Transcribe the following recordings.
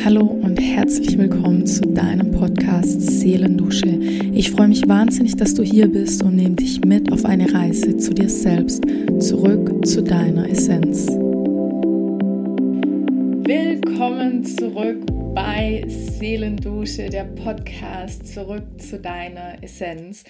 Hallo und herzlich willkommen zu deinem Podcast Seelendusche. Ich freue mich wahnsinnig, dass du hier bist und nehme dich mit auf eine Reise zu dir selbst, zurück zu deiner Essenz. Willkommen zurück bei Seelendusche, der Podcast zurück zu deiner Essenz.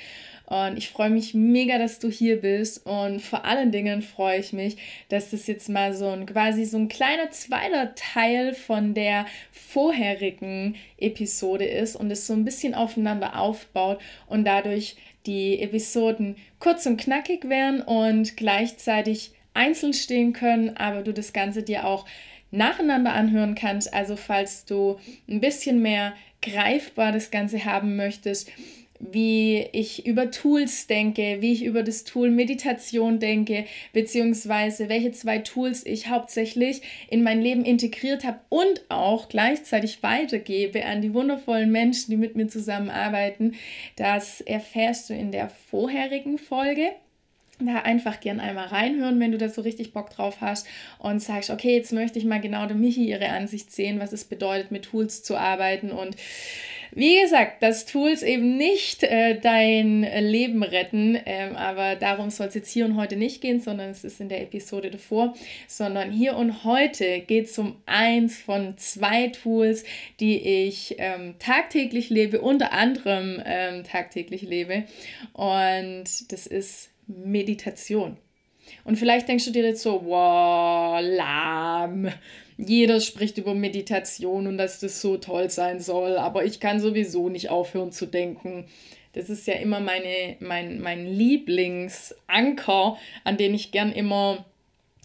Und ich freue mich mega, dass du hier bist. Und vor allen Dingen freue ich mich, dass das jetzt mal so ein quasi so ein kleiner zweiter Teil von der vorherigen Episode ist und es so ein bisschen aufeinander aufbaut und dadurch die Episoden kurz und knackig werden und gleichzeitig einzeln stehen können, aber du das Ganze dir auch nacheinander anhören kannst. Also falls du ein bisschen mehr greifbar das Ganze haben möchtest, wie ich über Tools denke, wie ich über das Tool Meditation denke, beziehungsweise welche zwei Tools ich hauptsächlich in mein Leben integriert habe und auch gleichzeitig weitergebe an die wundervollen Menschen, die mit mir zusammenarbeiten. Das erfährst du in der vorherigen Folge da einfach gern einmal reinhören, wenn du da so richtig Bock drauf hast und sagst, okay, jetzt möchte ich mal genau der Michi ihre Ansicht sehen, was es bedeutet, mit Tools zu arbeiten und wie gesagt, dass Tools eben nicht äh, dein Leben retten, ähm, aber darum soll es jetzt hier und heute nicht gehen, sondern es ist in der Episode davor, sondern hier und heute geht es um eins von zwei Tools, die ich ähm, tagtäglich lebe, unter anderem ähm, tagtäglich lebe. Und das ist Meditation. Und vielleicht denkst du dir jetzt so, wow, lahm jeder spricht über Meditation und dass das so toll sein soll, aber ich kann sowieso nicht aufhören zu denken. Das ist ja immer meine, mein, mein Lieblingsanker, an den ich gern immer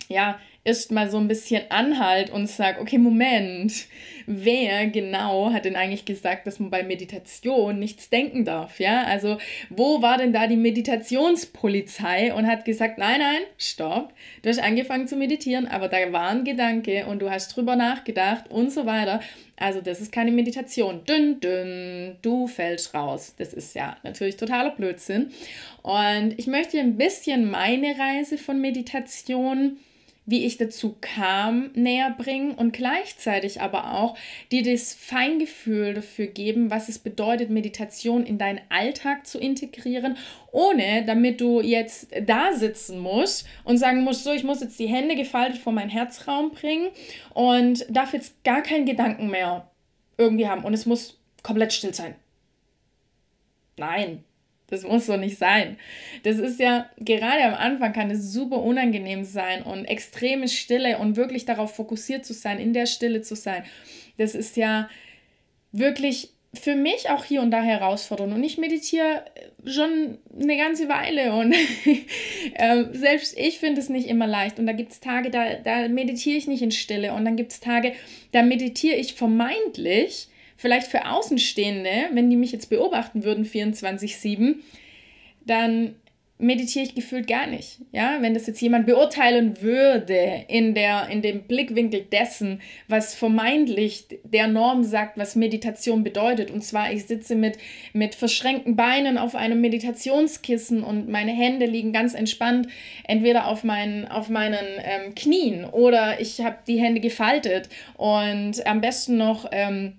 ja, erst mal so ein bisschen anhalt und sage, okay, Moment, wer genau hat denn eigentlich gesagt, dass man bei Meditation nichts denken darf, ja? Also, wo war denn da die Meditationspolizei und hat gesagt, nein, nein, stopp, du hast angefangen zu meditieren, aber da war ein Gedanke und du hast drüber nachgedacht und so weiter. Also, das ist keine Meditation. Dünn, dünn, du fällst raus. Das ist ja natürlich totaler Blödsinn. Und ich möchte ein bisschen meine Reise von Meditation wie ich dazu kam, näher bringen und gleichzeitig aber auch dir das Feingefühl dafür geben, was es bedeutet, Meditation in deinen Alltag zu integrieren, ohne damit du jetzt da sitzen musst und sagen musst, so, ich muss jetzt die Hände gefaltet vor meinen Herzraum bringen und darf jetzt gar keinen Gedanken mehr irgendwie haben und es muss komplett still sein. Nein, das muss so nicht sein. Das ist ja, gerade am Anfang kann es super unangenehm sein und extreme Stille und wirklich darauf fokussiert zu sein, in der Stille zu sein. Das ist ja wirklich für mich auch hier und da herausfordernd. Und ich meditiere schon eine ganze Weile und äh, selbst ich finde es nicht immer leicht. Und da gibt es Tage, da, da meditiere ich nicht in Stille. Und dann gibt es Tage, da meditiere ich vermeintlich vielleicht für Außenstehende, wenn die mich jetzt beobachten würden 24/7, dann meditiere ich gefühlt gar nicht. Ja, wenn das jetzt jemand beurteilen würde in der in dem Blickwinkel dessen, was vermeintlich der Norm sagt, was Meditation bedeutet und zwar ich sitze mit mit verschränkten Beinen auf einem Meditationskissen und meine Hände liegen ganz entspannt entweder auf meinen auf meinen ähm, Knien oder ich habe die Hände gefaltet und am besten noch ähm,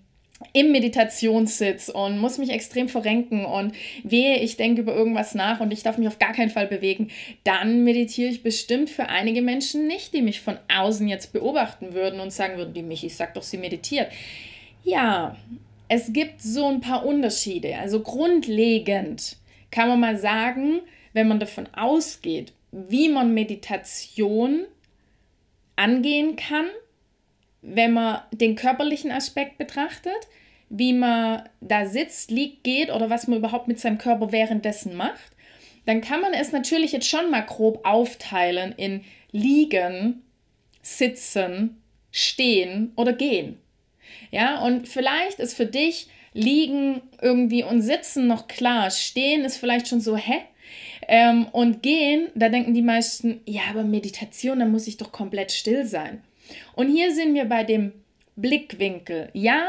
im Meditationssitz und muss mich extrem verrenken und wehe, ich denke über irgendwas nach und ich darf mich auf gar keinen Fall bewegen, dann meditiere ich bestimmt für einige Menschen nicht, die mich von außen jetzt beobachten würden und sagen würden, die Michi sag doch, sie meditiert. Ja, es gibt so ein paar Unterschiede. Also grundlegend kann man mal sagen, wenn man davon ausgeht, wie man Meditation angehen kann, wenn man den körperlichen Aspekt betrachtet, wie man da sitzt, liegt, geht oder was man überhaupt mit seinem Körper währenddessen macht, dann kann man es natürlich jetzt schon mal grob aufteilen in liegen, sitzen, stehen oder gehen. Ja, und vielleicht ist für dich liegen irgendwie und sitzen noch klar, stehen ist vielleicht schon so, hä? Ähm, und gehen, da denken die meisten, ja, aber Meditation, da muss ich doch komplett still sein. Und hier sind wir bei dem Blickwinkel. Ja,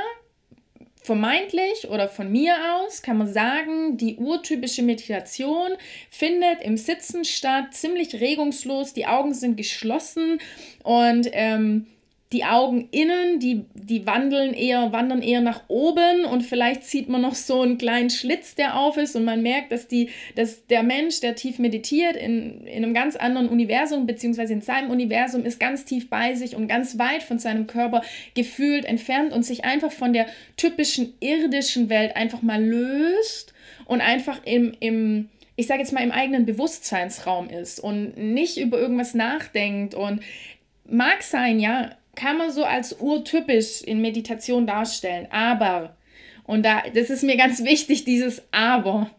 vermeintlich oder von mir aus kann man sagen, die urtypische Meditation findet im Sitzen statt, ziemlich regungslos, die Augen sind geschlossen und ähm, die Augen innen, die, die wandeln eher, wandern eher nach oben und vielleicht sieht man noch so einen kleinen Schlitz, der auf ist und man merkt, dass, die, dass der Mensch, der tief meditiert, in, in einem ganz anderen Universum, beziehungsweise in seinem Universum, ist ganz tief bei sich und ganz weit von seinem Körper gefühlt entfernt und sich einfach von der typischen irdischen Welt einfach mal löst und einfach im, im ich sage jetzt mal, im eigenen Bewusstseinsraum ist und nicht über irgendwas nachdenkt und mag sein, ja, kann man so als urtypisch in Meditation darstellen. Aber, und da, das ist mir ganz wichtig, dieses Aber.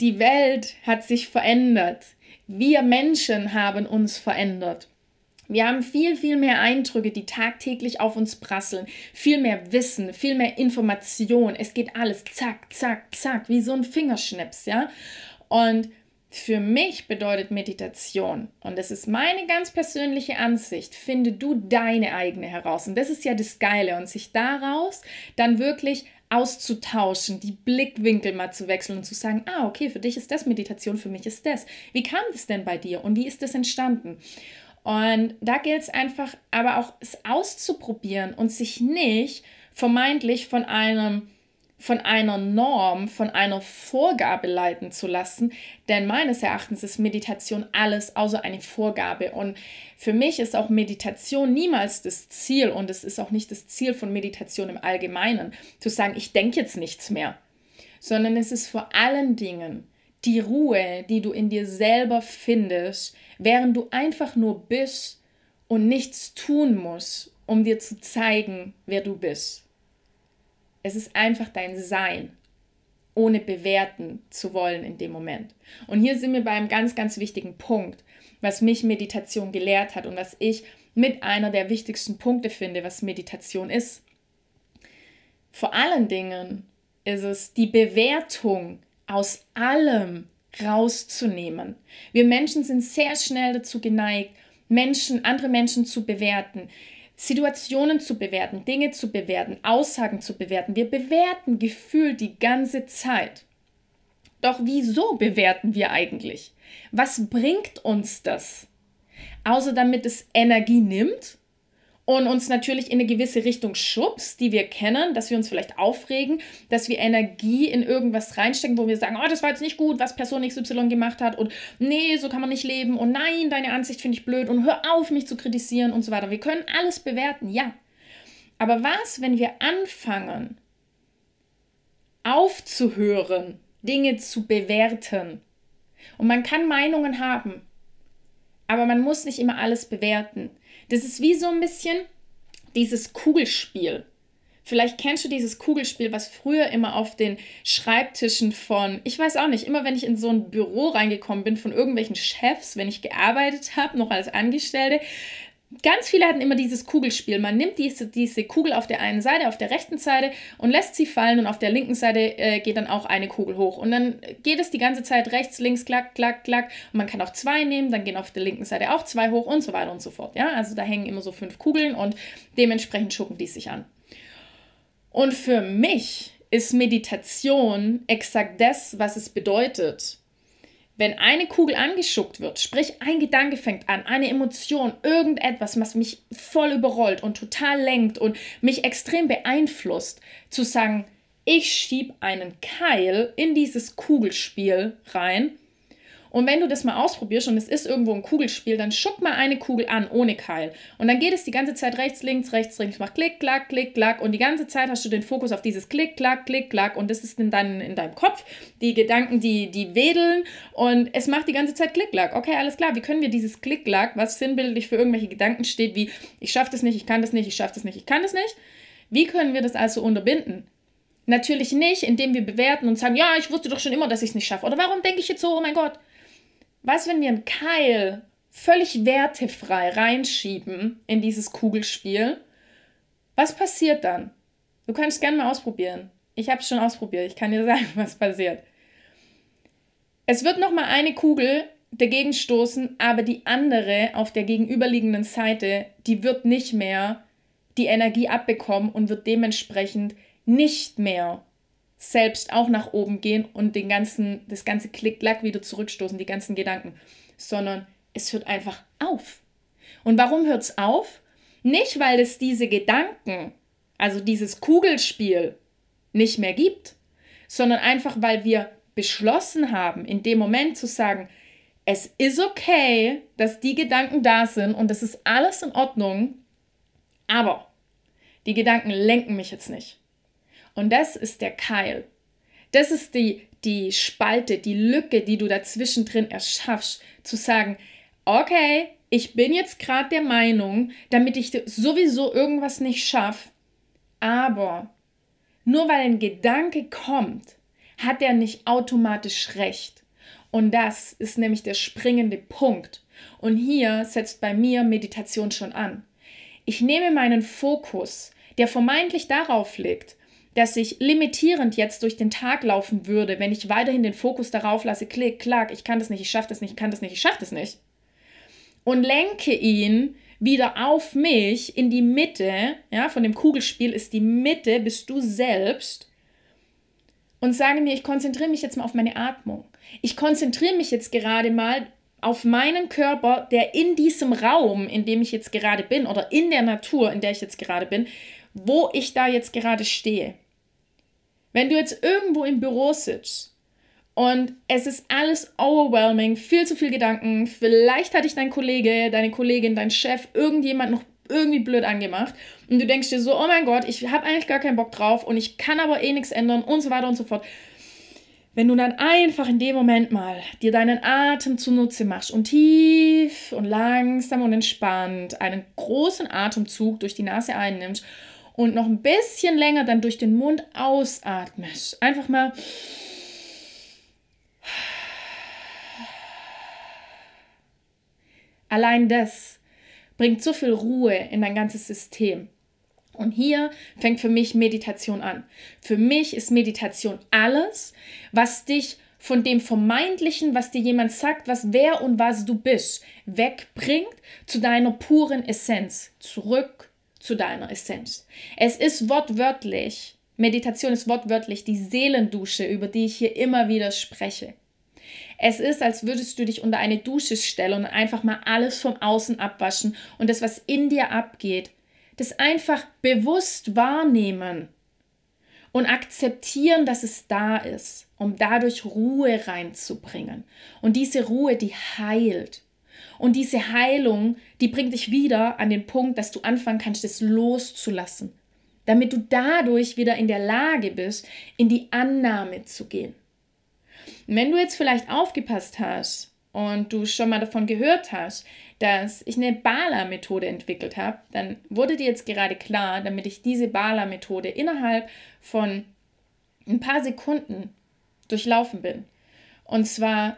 Die Welt hat sich verändert. Wir Menschen haben uns verändert. Wir haben viel, viel mehr Eindrücke, die tagtäglich auf uns prasseln. Viel mehr Wissen, viel mehr Information. Es geht alles zack, zack, zack, wie so ein Fingerschnips, ja. Und für mich bedeutet Meditation, und das ist meine ganz persönliche Ansicht, finde du deine eigene heraus. Und das ist ja das Geile. Und sich daraus dann wirklich auszutauschen, die Blickwinkel mal zu wechseln und zu sagen, ah, okay, für dich ist das Meditation, für mich ist das. Wie kam das denn bei dir und wie ist das entstanden? Und da gilt es einfach, aber auch es auszuprobieren und sich nicht vermeintlich von einem von einer Norm, von einer Vorgabe leiten zu lassen, denn meines Erachtens ist Meditation alles außer eine Vorgabe. Und für mich ist auch Meditation niemals das Ziel. Und es ist auch nicht das Ziel von Meditation im Allgemeinen, zu sagen, ich denke jetzt nichts mehr, sondern es ist vor allen Dingen die Ruhe, die du in dir selber findest, während du einfach nur bist und nichts tun musst, um dir zu zeigen, wer du bist. Es ist einfach dein Sein, ohne bewerten zu wollen in dem Moment. Und hier sind wir bei einem ganz, ganz wichtigen Punkt, was mich Meditation gelehrt hat und was ich mit einer der wichtigsten Punkte finde, was Meditation ist. Vor allen Dingen ist es die Bewertung aus allem rauszunehmen. Wir Menschen sind sehr schnell dazu geneigt, Menschen, andere Menschen zu bewerten. Situationen zu bewerten, Dinge zu bewerten, Aussagen zu bewerten. Wir bewerten Gefühl die ganze Zeit. Doch wieso bewerten wir eigentlich? Was bringt uns das? Außer damit es Energie nimmt und uns natürlich in eine gewisse Richtung schubst, die wir kennen, dass wir uns vielleicht aufregen, dass wir Energie in irgendwas reinstecken, wo wir sagen, oh, das war jetzt nicht gut, was Person XY gemacht hat und nee, so kann man nicht leben und nein, deine Ansicht finde ich blöd und hör auf, mich zu kritisieren und so weiter. Wir können alles bewerten, ja. Aber was, wenn wir anfangen, aufzuhören, Dinge zu bewerten? Und man kann Meinungen haben, aber man muss nicht immer alles bewerten. Das ist wie so ein bisschen dieses Kugelspiel. Vielleicht kennst du dieses Kugelspiel, was früher immer auf den Schreibtischen von, ich weiß auch nicht, immer wenn ich in so ein Büro reingekommen bin von irgendwelchen Chefs, wenn ich gearbeitet habe, noch als Angestellte, Ganz viele hatten immer dieses Kugelspiel. Man nimmt diese, diese Kugel auf der einen Seite, auf der rechten Seite und lässt sie fallen und auf der linken Seite äh, geht dann auch eine Kugel hoch. Und dann geht es die ganze Zeit rechts, links, klack, klack, klack. Und man kann auch zwei nehmen, dann gehen auf der linken Seite auch zwei hoch und so weiter und so fort. Ja, also da hängen immer so fünf Kugeln und dementsprechend schucken die sich an. Und für mich ist Meditation exakt das, was es bedeutet, wenn eine Kugel angeschuckt wird, sprich ein Gedanke fängt an, eine Emotion, irgendetwas, was mich voll überrollt und total lenkt und mich extrem beeinflusst, zu sagen, ich schieb einen Keil in dieses Kugelspiel rein und wenn du das mal ausprobierst und es ist irgendwo ein Kugelspiel, dann schuck mal eine Kugel an ohne Keil. Und dann geht es die ganze Zeit rechts, links, rechts, links, macht klick, klack, klick, klack. Und die ganze Zeit hast du den Fokus auf dieses klick, klack, klick, klack. Und das ist in, in deinem Kopf. Die Gedanken, die, die wedeln. Und es macht die ganze Zeit klick, klack. Okay, alles klar. Wie können wir dieses klick, klack, was sinnbildlich für irgendwelche Gedanken steht, wie ich schaffe das nicht, ich kann das nicht, ich schaffe das nicht, ich kann das nicht. Wie können wir das also unterbinden? Natürlich nicht, indem wir bewerten und sagen, ja, ich wusste doch schon immer, dass ich es nicht schaffe. Oder warum denke ich jetzt so, oh mein Gott? Was, wenn wir einen Keil völlig wertefrei reinschieben in dieses Kugelspiel? Was passiert dann? Du kannst gerne mal ausprobieren. Ich habe es schon ausprobiert. Ich kann dir sagen, was passiert. Es wird noch mal eine Kugel dagegen stoßen, aber die andere auf der gegenüberliegenden Seite, die wird nicht mehr die Energie abbekommen und wird dementsprechend nicht mehr selbst auch nach oben gehen und den ganzen, das ganze Klick-Klack wieder zurückstoßen, die ganzen Gedanken, sondern es hört einfach auf. Und warum hört es auf? Nicht, weil es diese Gedanken, also dieses Kugelspiel, nicht mehr gibt, sondern einfach, weil wir beschlossen haben, in dem Moment zu sagen, es ist okay, dass die Gedanken da sind und es ist alles in Ordnung, aber die Gedanken lenken mich jetzt nicht. Und das ist der Keil. Das ist die, die Spalte, die Lücke, die du dazwischen drin erschaffst, zu sagen, okay, ich bin jetzt gerade der Meinung, damit ich sowieso irgendwas nicht schaffe, aber nur weil ein Gedanke kommt, hat er nicht automatisch recht. Und das ist nämlich der springende Punkt. Und hier setzt bei mir Meditation schon an. Ich nehme meinen Fokus, der vermeintlich darauf liegt, dass ich limitierend jetzt durch den Tag laufen würde, wenn ich weiterhin den Fokus darauf lasse, klick, klack, ich kann das nicht, ich schaffe das nicht, ich kann das nicht, ich schaffe das nicht. Und lenke ihn wieder auf mich in die Mitte, ja, von dem Kugelspiel ist die Mitte, bist du selbst und sage mir, ich konzentriere mich jetzt mal auf meine Atmung. Ich konzentriere mich jetzt gerade mal auf meinen Körper, der in diesem Raum, in dem ich jetzt gerade bin, oder in der Natur, in der ich jetzt gerade bin, wo ich da jetzt gerade stehe. Wenn du jetzt irgendwo im Büro sitzt und es ist alles overwhelming, viel zu viel Gedanken, vielleicht hat dich dein Kollege, deine Kollegin, dein Chef, irgendjemand noch irgendwie blöd angemacht und du denkst dir so, oh mein Gott, ich habe eigentlich gar keinen Bock drauf und ich kann aber eh nichts ändern und so weiter und so fort. Wenn du dann einfach in dem Moment mal dir deinen Atem zunutze machst und tief und langsam und entspannt einen großen Atemzug durch die Nase einnimmst und noch ein bisschen länger dann durch den Mund ausatmest. Einfach mal Allein das bringt so viel Ruhe in dein ganzes System. Und hier fängt für mich Meditation an. Für mich ist Meditation alles, was dich von dem Vermeintlichen, was dir jemand sagt, was wer und was du bist, wegbringt zu deiner puren Essenz, zurück zu deiner Essenz. Es ist wortwörtlich, Meditation ist wortwörtlich die Seelendusche, über die ich hier immer wieder spreche. Es ist, als würdest du dich unter eine Dusche stellen und einfach mal alles vom Außen abwaschen und das, was in dir abgeht, das einfach bewusst wahrnehmen und akzeptieren, dass es da ist, um dadurch Ruhe reinzubringen. Und diese Ruhe, die heilt. Und diese Heilung, die bringt dich wieder an den Punkt, dass du anfangen kannst, es loszulassen, damit du dadurch wieder in der Lage bist, in die Annahme zu gehen. Wenn du jetzt vielleicht aufgepasst hast und du schon mal davon gehört hast, dass ich eine Bala-Methode entwickelt habe, dann wurde dir jetzt gerade klar, damit ich diese Bala-Methode innerhalb von ein paar Sekunden durchlaufen bin. Und zwar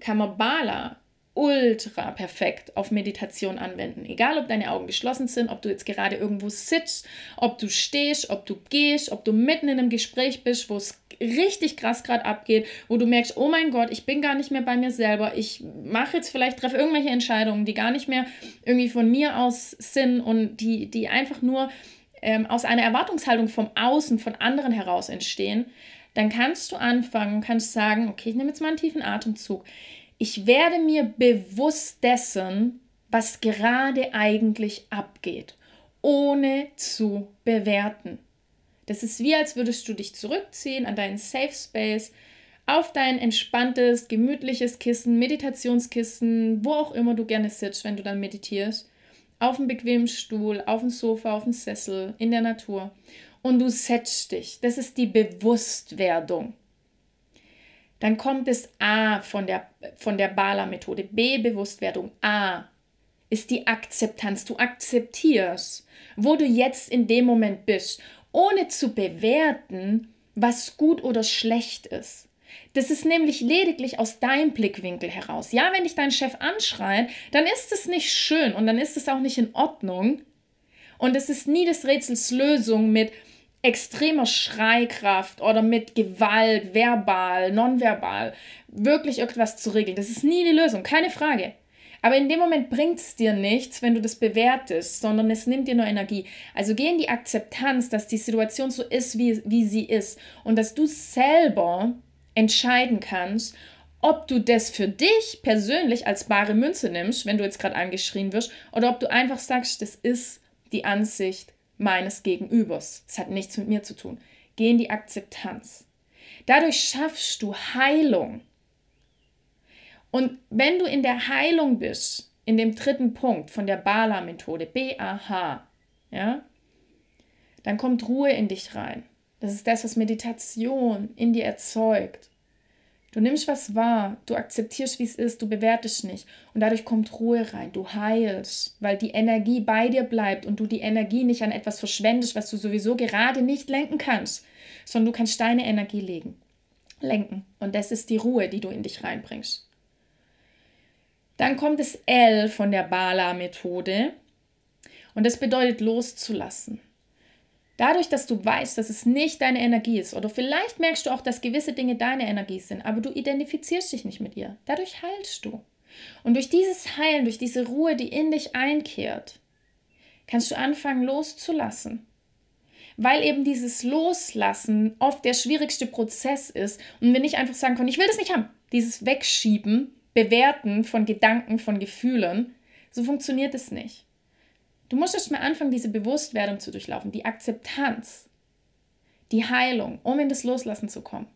kann man Bala ultra perfekt auf Meditation anwenden. Egal, ob deine Augen geschlossen sind, ob du jetzt gerade irgendwo sitzt, ob du stehst, ob du gehst, ob du mitten in einem Gespräch bist, wo es richtig krass gerade abgeht, wo du merkst, oh mein Gott, ich bin gar nicht mehr bei mir selber. Ich mache jetzt vielleicht, treffe irgendwelche Entscheidungen, die gar nicht mehr irgendwie von mir aus sind und die, die einfach nur ähm, aus einer Erwartungshaltung vom Außen, von anderen heraus entstehen. Dann kannst du anfangen, kannst sagen, okay, ich nehme jetzt mal einen tiefen Atemzug ich werde mir bewusst dessen, was gerade eigentlich abgeht, ohne zu bewerten. Das ist wie, als würdest du dich zurückziehen an deinen Safe Space, auf dein entspanntes, gemütliches Kissen, Meditationskissen, wo auch immer du gerne sitzt, wenn du dann meditierst, auf einem bequemen Stuhl, auf dem Sofa, auf dem Sessel, in der Natur. Und du setzt dich. Das ist die Bewusstwerdung. Dann kommt es A von der, von der Bala-Methode. B, Bewusstwerdung. A ist die Akzeptanz. Du akzeptierst, wo du jetzt in dem Moment bist, ohne zu bewerten, was gut oder schlecht ist. Das ist nämlich lediglich aus deinem Blickwinkel heraus. Ja, wenn dich dein Chef anschreit, dann ist es nicht schön und dann ist es auch nicht in Ordnung. Und es ist nie des Rätsels Lösung mit, extremer Schreikraft oder mit Gewalt, verbal, nonverbal, wirklich irgendwas zu regeln. Das ist nie die Lösung, keine Frage. Aber in dem Moment bringt es dir nichts, wenn du das bewertest, sondern es nimmt dir nur Energie. Also geh in die Akzeptanz, dass die Situation so ist, wie, wie sie ist und dass du selber entscheiden kannst, ob du das für dich persönlich als bare Münze nimmst, wenn du jetzt gerade angeschrien wirst, oder ob du einfach sagst, das ist die Ansicht meines Gegenübers. Es hat nichts mit mir zu tun. Geh in die Akzeptanz. Dadurch schaffst du Heilung. Und wenn du in der Heilung bist, in dem dritten Punkt von der Bala-Methode, B-A-H, ja, dann kommt Ruhe in dich rein. Das ist das, was Meditation in dir erzeugt. Du nimmst was wahr, du akzeptierst, wie es ist, du bewertest nicht. Und dadurch kommt Ruhe rein, du heilst, weil die Energie bei dir bleibt und du die Energie nicht an etwas verschwendest, was du sowieso gerade nicht lenken kannst, sondern du kannst deine Energie legen, lenken. Und das ist die Ruhe, die du in dich reinbringst. Dann kommt das L von der Bala-Methode. Und das bedeutet loszulassen. Dadurch, dass du weißt, dass es nicht deine Energie ist, oder vielleicht merkst du auch, dass gewisse Dinge deine Energie sind, aber du identifizierst dich nicht mit ihr. Dadurch heilst du. Und durch dieses Heilen, durch diese Ruhe, die in dich einkehrt, kannst du anfangen loszulassen. Weil eben dieses Loslassen oft der schwierigste Prozess ist und wir nicht einfach sagen können, ich will das nicht haben. Dieses Wegschieben, Bewerten von Gedanken, von Gefühlen, so funktioniert es nicht. Du musst erst mal anfangen, diese Bewusstwerdung zu durchlaufen, die Akzeptanz, die Heilung, um in das Loslassen zu kommen.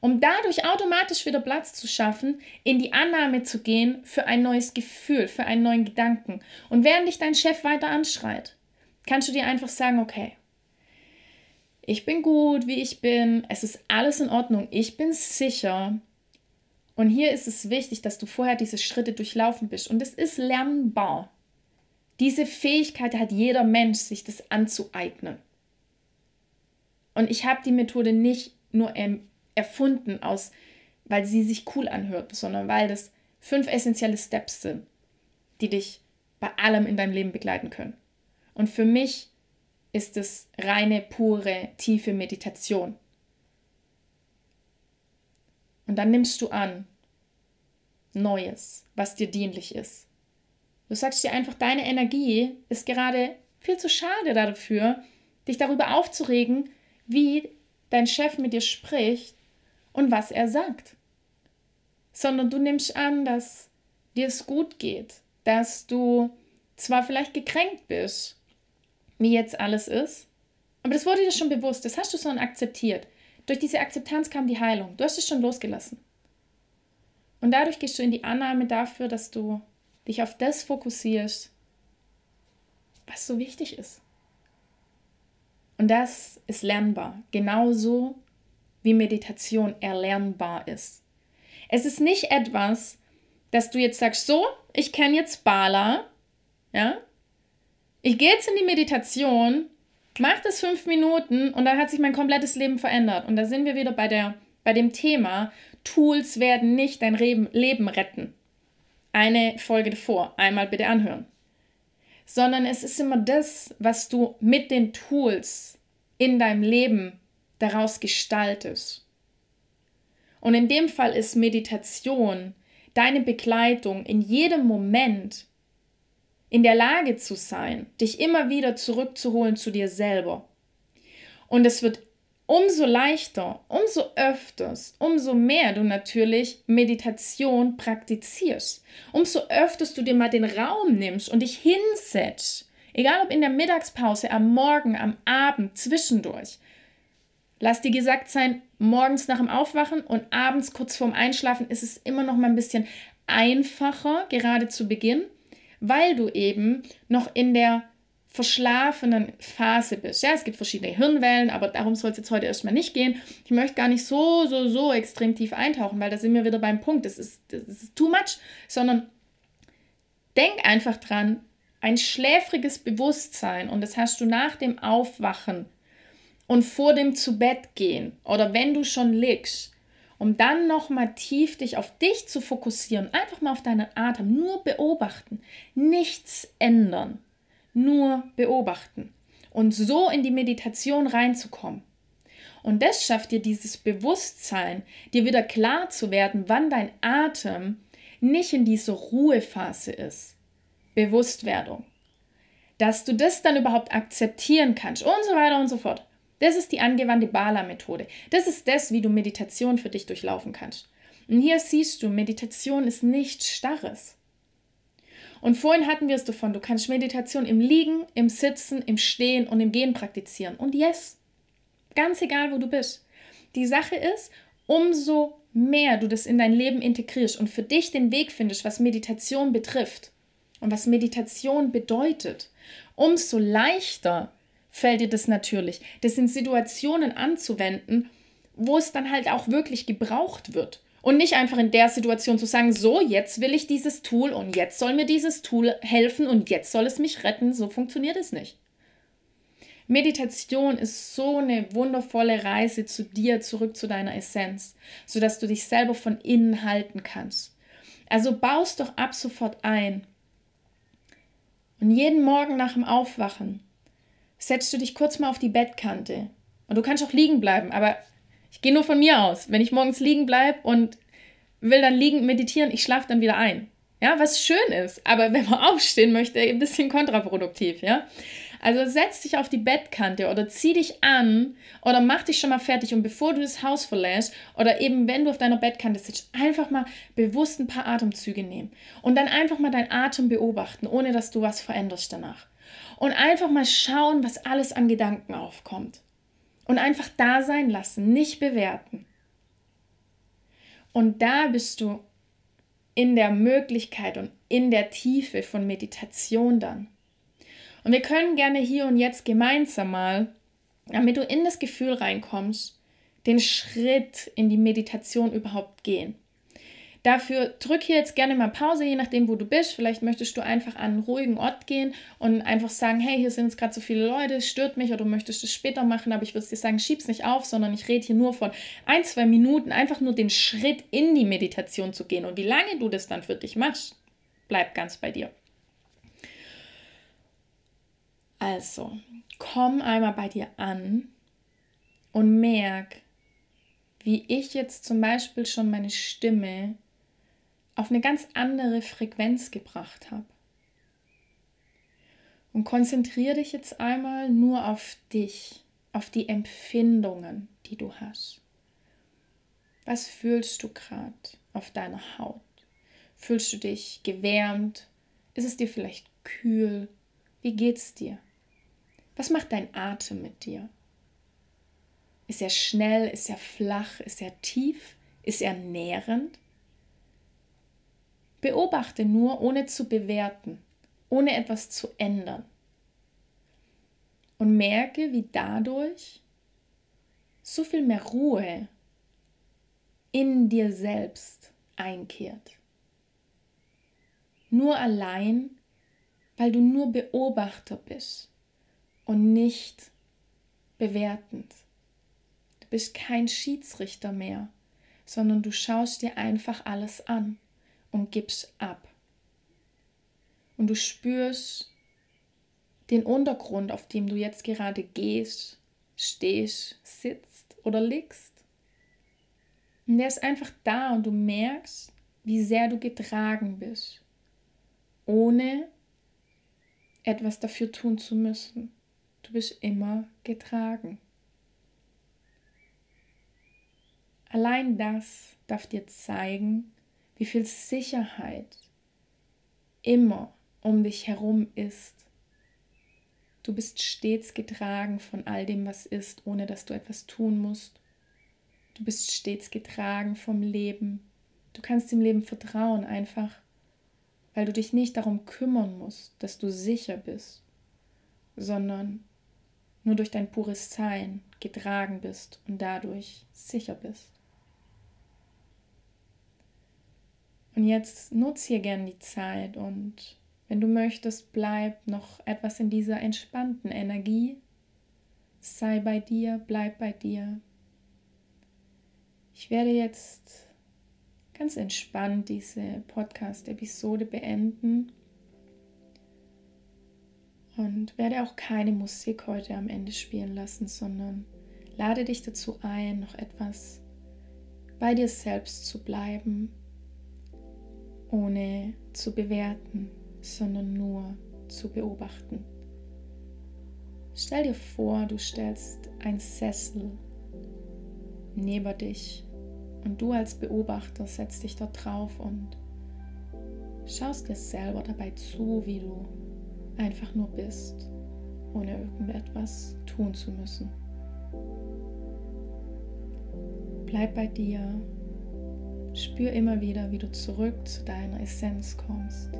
Um dadurch automatisch wieder Platz zu schaffen, in die Annahme zu gehen für ein neues Gefühl, für einen neuen Gedanken. Und während dich dein Chef weiter anschreit, kannst du dir einfach sagen, okay, ich bin gut, wie ich bin, es ist alles in Ordnung, ich bin sicher. Und hier ist es wichtig, dass du vorher diese Schritte durchlaufen bist. Und es ist lernbar. Diese Fähigkeit hat jeder Mensch, sich das anzueignen. Und ich habe die Methode nicht nur erfunden, aus, weil sie sich cool anhört, sondern weil das fünf essentielle Steps sind, die dich bei allem in deinem Leben begleiten können. Und für mich ist es reine, pure, tiefe Meditation. Und dann nimmst du an Neues, was dir dienlich ist. Du sagst dir einfach, deine Energie ist gerade viel zu schade dafür, dich darüber aufzuregen, wie dein Chef mit dir spricht und was er sagt. Sondern du nimmst an, dass dir es gut geht, dass du zwar vielleicht gekränkt bist, wie jetzt alles ist, aber das wurde dir schon bewusst, das hast du schon akzeptiert. Durch diese Akzeptanz kam die Heilung. Du hast es schon losgelassen. Und dadurch gehst du in die Annahme dafür, dass du dich auf das fokussierst, was so wichtig ist. Und das ist lernbar, genauso wie Meditation erlernbar ist. Es ist nicht etwas, dass du jetzt sagst, so, ich kenne jetzt Bala, ja, ich gehe jetzt in die Meditation, mach das fünf Minuten und dann hat sich mein komplettes Leben verändert. Und da sind wir wieder bei, der, bei dem Thema, Tools werden nicht dein Leben retten eine Folge davor einmal bitte anhören. Sondern es ist immer das, was du mit den Tools in deinem Leben daraus gestaltest. Und in dem Fall ist Meditation deine Begleitung in jedem Moment in der Lage zu sein, dich immer wieder zurückzuholen zu dir selber. Und es wird umso leichter, umso öfters, umso mehr du natürlich Meditation praktizierst, umso öfters du dir mal den Raum nimmst und dich hinsetzt, egal ob in der Mittagspause, am Morgen, am Abend, zwischendurch. Lass dir gesagt sein, morgens nach dem Aufwachen und abends kurz vorm Einschlafen ist es immer noch mal ein bisschen einfacher, gerade zu Beginn, weil du eben noch in der verschlafenen Phase bist. Ja, es gibt verschiedene Hirnwellen, aber darum soll es jetzt heute erstmal nicht gehen. Ich möchte gar nicht so, so, so extrem tief eintauchen, weil da sind wir wieder beim Punkt. Das ist, das ist too much, sondern denk einfach dran, ein schläfriges Bewusstsein und das hast du nach dem Aufwachen und vor dem zu Bett gehen oder wenn du schon liegst, um dann nochmal tief dich auf dich zu fokussieren, einfach mal auf deinen Atem, nur beobachten, nichts ändern nur beobachten und so in die Meditation reinzukommen. Und das schafft dir dieses Bewusstsein, dir wieder klar zu werden, wann dein Atem nicht in dieser Ruhephase ist. Bewusstwerdung. Dass du das dann überhaupt akzeptieren kannst und so weiter und so fort. Das ist die angewandte Bala-Methode. Das ist das, wie du Meditation für dich durchlaufen kannst. Und hier siehst du, Meditation ist nichts Starres. Und vorhin hatten wir es davon, du kannst Meditation im Liegen, im Sitzen, im Stehen und im Gehen praktizieren. Und yes, ganz egal, wo du bist. Die Sache ist, umso mehr du das in dein Leben integrierst und für dich den Weg findest, was Meditation betrifft und was Meditation bedeutet, umso leichter fällt dir das natürlich, das in Situationen anzuwenden, wo es dann halt auch wirklich gebraucht wird. Und nicht einfach in der Situation zu sagen, so, jetzt will ich dieses Tool und jetzt soll mir dieses Tool helfen und jetzt soll es mich retten. So funktioniert es nicht. Meditation ist so eine wundervolle Reise zu dir, zurück zu deiner Essenz, sodass du dich selber von innen halten kannst. Also baust doch ab sofort ein. Und jeden Morgen nach dem Aufwachen setzt du dich kurz mal auf die Bettkante. Und du kannst auch liegen bleiben, aber ich gehe nur von mir aus. Wenn ich morgens liegen bleibe und will dann liegen meditieren, ich schlafe dann wieder ein. Ja, was schön ist, aber wenn man aufstehen möchte, ein bisschen kontraproduktiv, ja. Also setz dich auf die Bettkante oder zieh dich an oder mach dich schon mal fertig und bevor du das Haus verlässt oder eben wenn du auf deiner Bettkante sitzt, einfach mal bewusst ein paar Atemzüge nehmen und dann einfach mal deinen Atem beobachten, ohne dass du was veränderst danach. Und einfach mal schauen, was alles an Gedanken aufkommt. Und einfach da sein lassen, nicht bewerten. Und da bist du in der Möglichkeit und in der Tiefe von Meditation dann. Und wir können gerne hier und jetzt gemeinsam mal, damit du in das Gefühl reinkommst, den Schritt in die Meditation überhaupt gehen. Dafür drück hier jetzt gerne mal Pause, je nachdem, wo du bist. Vielleicht möchtest du einfach an einen ruhigen Ort gehen und einfach sagen, hey, hier sind jetzt gerade so viele Leute, es stört mich oder du möchtest es später machen, aber ich würde dir sagen, schieb's nicht auf, sondern ich rede hier nur von ein, zwei Minuten, einfach nur den Schritt in die Meditation zu gehen. Und wie lange du das dann für dich machst, bleibt ganz bei dir. Also, komm einmal bei dir an und merk, wie ich jetzt zum Beispiel schon meine Stimme auf eine ganz andere Frequenz gebracht habe. Und konzentriere dich jetzt einmal nur auf dich, auf die Empfindungen, die du hast. Was fühlst du gerade auf deiner Haut? Fühlst du dich gewärmt? Ist es dir vielleicht kühl? Wie geht's dir? Was macht dein Atem mit dir? Ist er schnell? Ist er flach? Ist er tief? Ist er nährend? Beobachte nur, ohne zu bewerten, ohne etwas zu ändern. Und merke, wie dadurch so viel mehr Ruhe in dir selbst einkehrt. Nur allein, weil du nur Beobachter bist und nicht bewertend. Du bist kein Schiedsrichter mehr, sondern du schaust dir einfach alles an und gibst ab. Und du spürst den Untergrund, auf dem du jetzt gerade gehst, stehst, sitzt oder liegst. Und der ist einfach da und du merkst, wie sehr du getragen bist, ohne etwas dafür tun zu müssen. Du bist immer getragen. Allein das darf dir zeigen, wie viel Sicherheit immer um dich herum ist. Du bist stets getragen von all dem, was ist, ohne dass du etwas tun musst. Du bist stets getragen vom Leben. Du kannst dem Leben vertrauen, einfach weil du dich nicht darum kümmern musst, dass du sicher bist, sondern nur durch dein pures Sein getragen bist und dadurch sicher bist. Und jetzt nutze hier gern die Zeit und wenn du möchtest, bleib noch etwas in dieser entspannten Energie. Sei bei dir, bleib bei dir. Ich werde jetzt ganz entspannt diese Podcast-Episode beenden und werde auch keine Musik heute am Ende spielen lassen, sondern lade dich dazu ein, noch etwas bei dir selbst zu bleiben ohne zu bewerten, sondern nur zu beobachten. Stell dir vor, du stellst ein Sessel neben dich und du als Beobachter setzt dich dort drauf und schaust dir selber dabei zu, wie du einfach nur bist, ohne irgendetwas tun zu müssen. Bleib bei dir. Spür immer wieder, wie du zurück zu deiner Essenz kommst.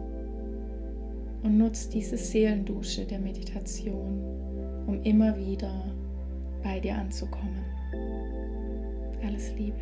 Und nutz diese Seelendusche der Meditation, um immer wieder bei dir anzukommen. Alles Liebe.